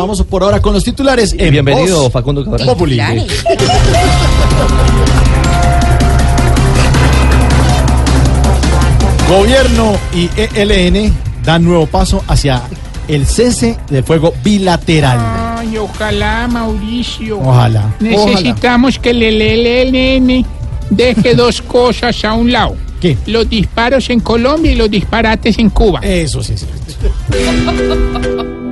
Vamos por ahora con los titulares. En Bienvenido, Voz Facundo Cabral. Populi. Gobierno y ELN dan nuevo paso hacia el cese del fuego bilateral. Ay, ojalá, Mauricio. Ojalá. Necesitamos que el ELN deje dos cosas a un lado. ¿Qué? Los disparos en Colombia y los disparates en Cuba. Eso sí es cierto.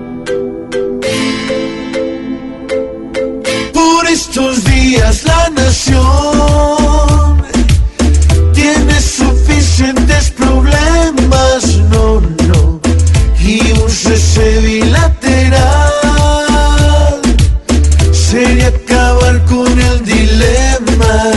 la nación tiene suficientes problemas, no, no, y un cese bilateral sería acabar con el dilema.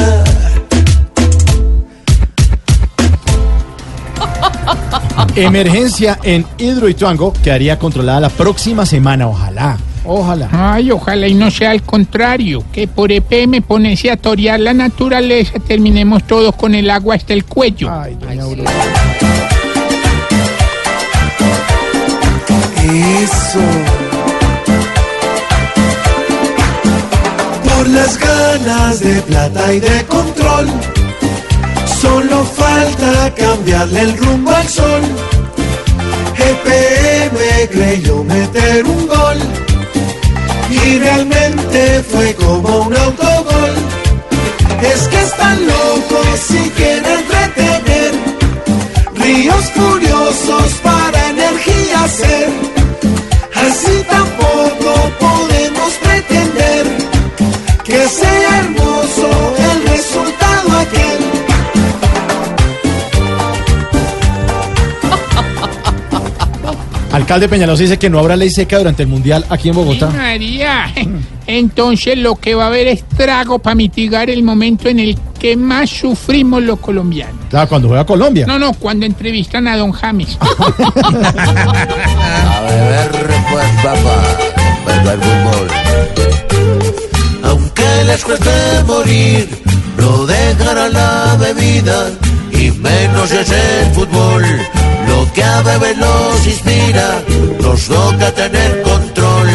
Emergencia en Hidroituango quedaría controlada la próxima semana. Ojalá. Ojalá. Ay, ojalá y no sea al contrario, que por EPM ponerse a torear la naturaleza terminemos todos con el agua hasta el cuello. Ay, doña Aurora. Eso. Por las ganas de plata y de control, solo falta cambiarle el rumbo al sol. EPM creyó meter un gol Es que están locos y quieren retener ríos furiosos para energía hacer. Alcalde Peñalosa dice que no habrá ley seca durante el Mundial aquí en Bogotá. María, entonces lo que va a haber es trago para mitigar el momento en el que más sufrimos los colombianos. Claro, cuando juega Colombia. No, no, cuando entrevistan a don James. A beber pues papá, beber fútbol. Aunque les cueste morir, no dejará la bebida y menos es el fútbol. Que a beber los inspira, nos toca tener control,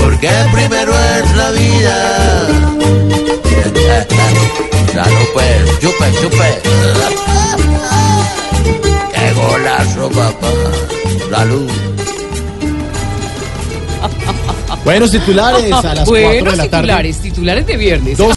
porque primero es la vida. Salud pues, chupe, chupe. Qué golazo papá. Salud. Buenos titulares a las 4 de Buenos la tarde. titulares, titulares de viernes. Dos